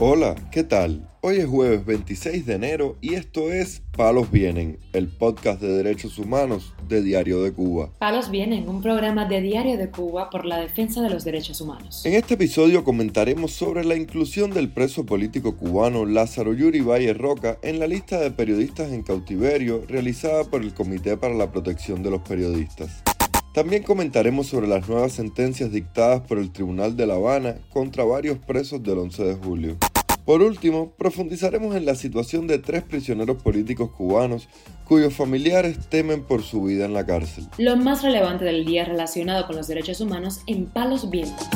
Hola, ¿qué tal? Hoy es jueves 26 de enero y esto es Palos Vienen, el podcast de derechos humanos de Diario de Cuba. Palos Vienen, un programa de Diario de Cuba por la defensa de los derechos humanos. En este episodio comentaremos sobre la inclusión del preso político cubano Lázaro Yuri Valle Roca en la lista de periodistas en cautiverio realizada por el Comité para la Protección de los Periodistas. También comentaremos sobre las nuevas sentencias dictadas por el Tribunal de La Habana contra varios presos del 11 de julio. Por último, profundizaremos en la situación de tres prisioneros políticos cubanos cuyos familiares temen por su vida en la cárcel. Lo más relevante del día relacionado con los derechos humanos en Palos Vientos.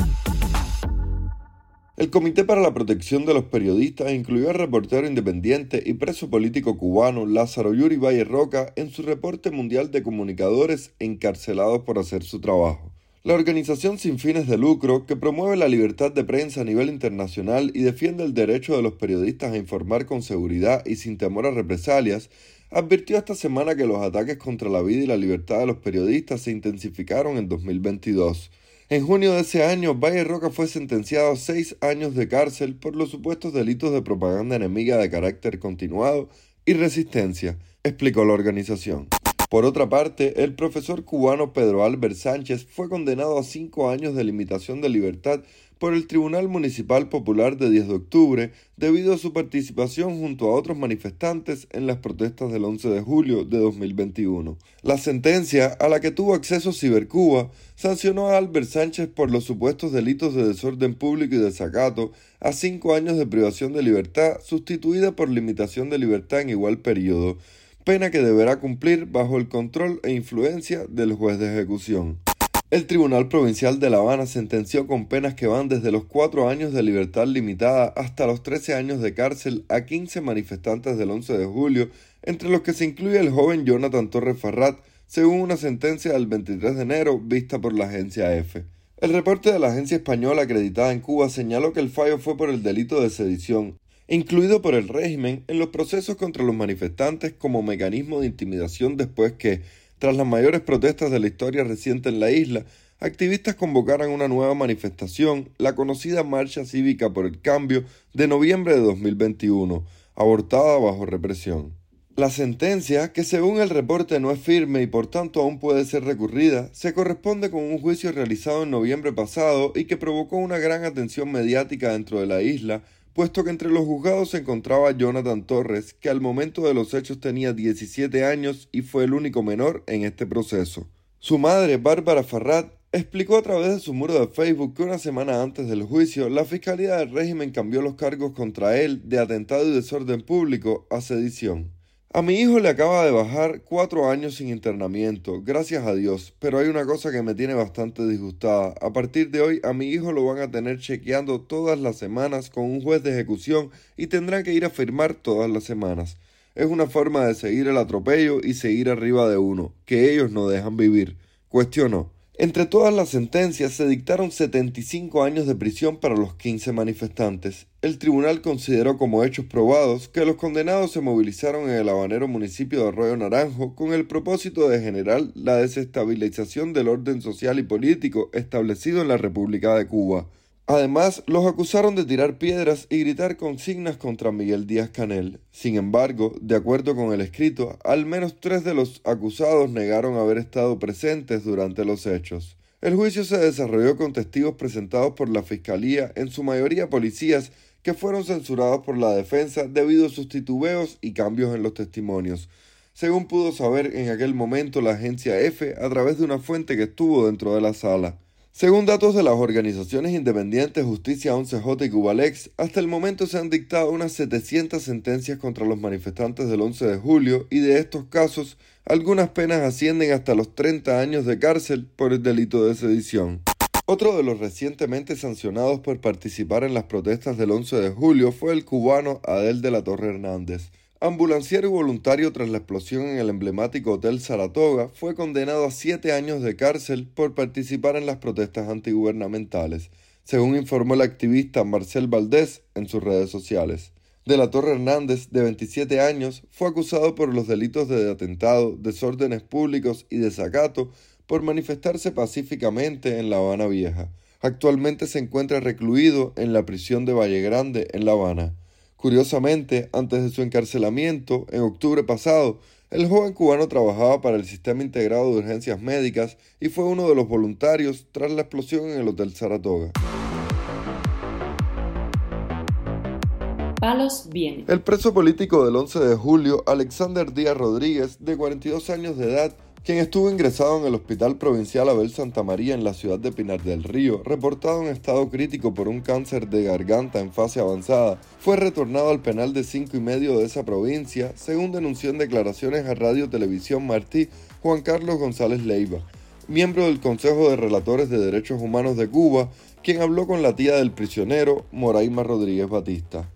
El Comité para la Protección de los Periodistas incluyó al reportero independiente y preso político cubano Lázaro Yuri Valle Roca en su reporte mundial de comunicadores encarcelados por hacer su trabajo. La organización sin fines de lucro, que promueve la libertad de prensa a nivel internacional y defiende el derecho de los periodistas a informar con seguridad y sin temor a represalias, advirtió esta semana que los ataques contra la vida y la libertad de los periodistas se intensificaron en 2022. En junio de ese año, Valle Roca fue sentenciado a seis años de cárcel por los supuestos delitos de propaganda enemiga de carácter continuado y resistencia, explicó la organización. Por otra parte, el profesor cubano Pedro Albert Sánchez fue condenado a cinco años de limitación de libertad por el Tribunal Municipal Popular de 10 de octubre debido a su participación junto a otros manifestantes en las protestas del 11 de julio de 2021. La sentencia, a la que tuvo acceso Cibercuba, sancionó a Albert Sánchez por los supuestos delitos de desorden público y desacato a cinco años de privación de libertad sustituida por limitación de libertad en igual periodo pena que deberá cumplir bajo el control e influencia del juez de ejecución. El Tribunal Provincial de La Habana sentenció con penas que van desde los cuatro años de libertad limitada hasta los 13 años de cárcel a 15 manifestantes del 11 de julio, entre los que se incluye el joven Jonathan Torres Farrat, según una sentencia del 23 de enero vista por la agencia EFE. El reporte de la agencia española acreditada en Cuba señaló que el fallo fue por el delito de sedición, incluido por el régimen en los procesos contra los manifestantes como mecanismo de intimidación después que, tras las mayores protestas de la historia reciente en la isla, activistas convocaran una nueva manifestación, la conocida Marcha Cívica por el Cambio de noviembre de 2021, abortada bajo represión. La sentencia, que según el reporte no es firme y por tanto aún puede ser recurrida, se corresponde con un juicio realizado en noviembre pasado y que provocó una gran atención mediática dentro de la isla, puesto que entre los juzgados se encontraba Jonathan Torres, que al momento de los hechos tenía 17 años y fue el único menor en este proceso. Su madre, Bárbara Farrat, explicó a través de su muro de Facebook que una semana antes del juicio, la Fiscalía del régimen cambió los cargos contra él de atentado y desorden público a sedición. A mi hijo le acaba de bajar cuatro años sin internamiento, gracias a Dios, pero hay una cosa que me tiene bastante disgustada. A partir de hoy a mi hijo lo van a tener chequeando todas las semanas con un juez de ejecución y tendrán que ir a firmar todas las semanas. Es una forma de seguir el atropello y seguir arriba de uno, que ellos no dejan vivir. Cuestionó. Entre todas las sentencias se dictaron 75 años de prisión para los 15 manifestantes. El tribunal consideró como hechos probados que los condenados se movilizaron en el habanero municipio de Arroyo Naranjo con el propósito de generar la desestabilización del orden social y político establecido en la República de Cuba. Además, los acusaron de tirar piedras y gritar consignas contra Miguel Díaz Canel. Sin embargo, de acuerdo con el escrito, al menos tres de los acusados negaron haber estado presentes durante los hechos. El juicio se desarrolló con testigos presentados por la Fiscalía, en su mayoría policías, que fueron censurados por la defensa debido a sus titubeos y cambios en los testimonios, según pudo saber en aquel momento la agencia F a través de una fuente que estuvo dentro de la sala. Según datos de las organizaciones independientes Justicia 11J y Cubalex, hasta el momento se han dictado unas 700 sentencias contra los manifestantes del 11 de julio y de estos casos, algunas penas ascienden hasta los 30 años de cárcel por el delito de sedición. Otro de los recientemente sancionados por participar en las protestas del 11 de julio fue el cubano Adel de la Torre Hernández. Ambulanciero y voluntario tras la explosión en el emblemático Hotel Saratoga, fue condenado a siete años de cárcel por participar en las protestas antigubernamentales, según informó el activista Marcel Valdés en sus redes sociales. De la Torre Hernández, de 27 años, fue acusado por los delitos de atentado, desórdenes públicos y desacato por manifestarse pacíficamente en La Habana Vieja. Actualmente se encuentra recluido en la prisión de Valle Grande, en La Habana. Curiosamente, antes de su encarcelamiento, en octubre pasado, el joven cubano trabajaba para el Sistema Integrado de Urgencias Médicas y fue uno de los voluntarios tras la explosión en el Hotel Saratoga. Palos viene. El preso político del 11 de julio, Alexander Díaz Rodríguez, de 42 años de edad, quien estuvo ingresado en el Hospital Provincial Abel Santa María en la ciudad de Pinar del Río, reportado en estado crítico por un cáncer de garganta en fase avanzada, fue retornado al penal de cinco y medio de esa provincia, según denunció en declaraciones a Radio Televisión Martí Juan Carlos González Leiva, miembro del Consejo de Relatores de Derechos Humanos de Cuba, quien habló con la tía del prisionero, Moraima Rodríguez Batista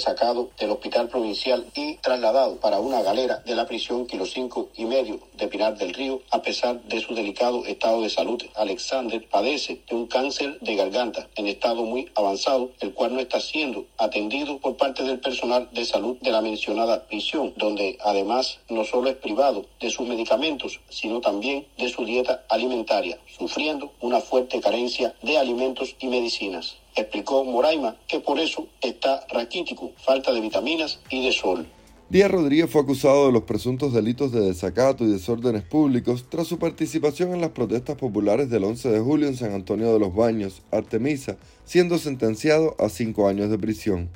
sacado del hospital provincial y trasladado para una galera de la prisión Kilo 5 y medio de Pinar del Río, a pesar de su delicado estado de salud. Alexander padece de un cáncer de garganta en estado muy avanzado, el cual no está siendo atendido por parte del personal de salud de la mencionada prisión, donde además no solo es privado de sus medicamentos, sino también de su dieta alimentaria, sufriendo una fuerte carencia de alimentos y medicinas. Explicó Moraima que por eso está raquítico, falta de vitaminas y de sol. Díaz Rodríguez fue acusado de los presuntos delitos de desacato y desórdenes públicos tras su participación en las protestas populares del 11 de julio en San Antonio de los Baños, Artemisa, siendo sentenciado a cinco años de prisión.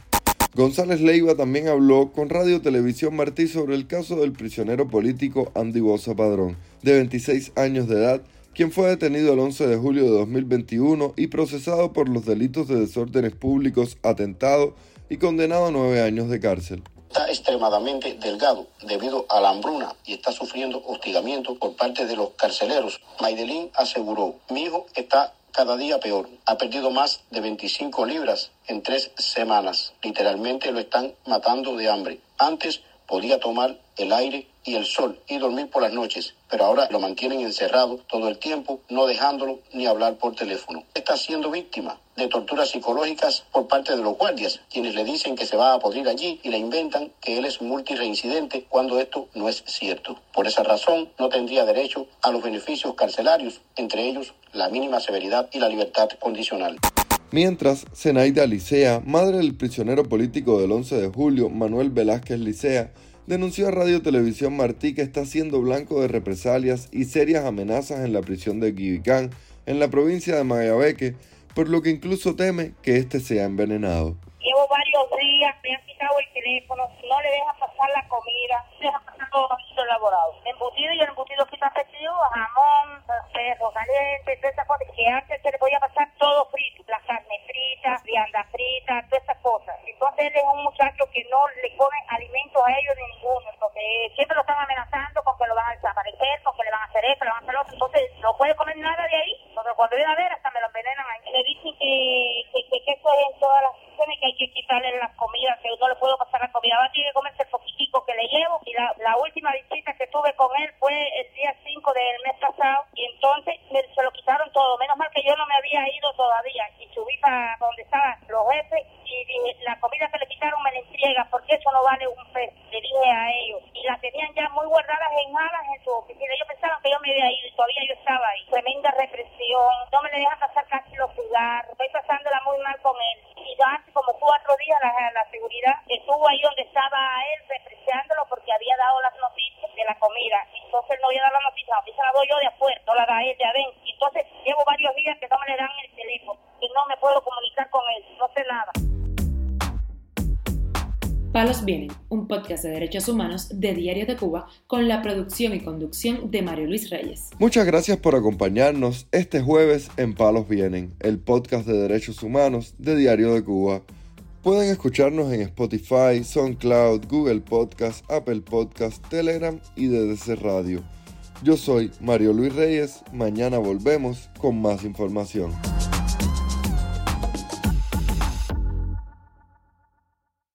González Leiva también habló con Radio Televisión Martí sobre el caso del prisionero político Andy Bosa Padrón, de 26 años de edad, quien fue detenido el 11 de julio de 2021 y procesado por los delitos de desórdenes públicos, atentado y condenado a nueve años de cárcel está extremadamente delgado debido a la hambruna y está sufriendo hostigamiento por parte de los carceleros. Maidelín aseguró, mi hijo está cada día peor. Ha perdido más de 25 libras en tres semanas. Literalmente lo están matando de hambre. Antes podía tomar el aire y el sol y dormir por las noches, pero ahora lo mantienen encerrado todo el tiempo, no dejándolo ni hablar por teléfono. Está siendo víctima de torturas psicológicas por parte de los guardias, quienes le dicen que se va a podrir allí y le inventan que él es multireincidente cuando esto no es cierto. Por esa razón, no tendría derecho a los beneficios carcelarios, entre ellos la mínima severidad y la libertad condicional. Mientras, Zenaida Licea, madre del prisionero político del 11 de julio, Manuel Velázquez Licea, denunció a Radio Televisión Martí que está siendo blanco de represalias y serias amenazas en la prisión de Guibicán, en la provincia de Mayabeque, por lo que incluso teme que éste sea envenenado. Días, me han quitado el teléfono, no le deja pasar la comida, deja pasar todo los elaborado. Embutido y el embutido que está jamón, perro caliente, todas esas cosas que antes se le podía pasar todo frito, la carne frita, vianda frita, todas esas cosas. Entonces él es un muchacho que no le come alimentos a ellos ni ninguno, porque siempre lo están amenazando con que lo van a desaparecer, con que le van a hacer esto, le van a hacer otro. Entonces no puede comer nada de ahí, porque cuando viene a ver hasta me lo envenenan ahí. Le dicen que, que, que, eso es en todas las que hay que quitarle las comidas, que no le puedo pasar la comida, va a tener que comerse el poquitico que le llevo. Y la, la última visita que tuve con él fue el día 5 del mes pasado, y entonces se lo quitaron todo. Menos mal que yo no me había ido todavía, y subí para donde estaban los jefes y dije, la comida que le quitaron me la entrega porque eso no vale un peso, le dije a ellos. Y la tenían ya muy guardadas en alas en su oficina. Ellos pensaban que yo me había ido y todavía yo estaba ahí. Tremenda represión, no me le dejan pasar casi los cigarros, estoy pasándola muy mal con él. Y hace como cuatro días la, la seguridad estuvo ahí donde estaba él repreciándolo porque había dado las noticias de la comida. Entonces no había dado la noticia, la noticia la doy yo de afuera, no la da él de adentro. Entonces llevo varios días que no me le dan el teléfono y no me puedo comunicar con él, no sé nada. Palos Vienen, un podcast de derechos humanos de Diario de Cuba con la producción y conducción de Mario Luis Reyes. Muchas gracias por acompañarnos este jueves en Palos Vienen, el podcast de derechos humanos de Diario de Cuba. Pueden escucharnos en Spotify, SoundCloud, Google Podcast, Apple Podcast, Telegram y DDC Radio. Yo soy Mario Luis Reyes, mañana volvemos con más información.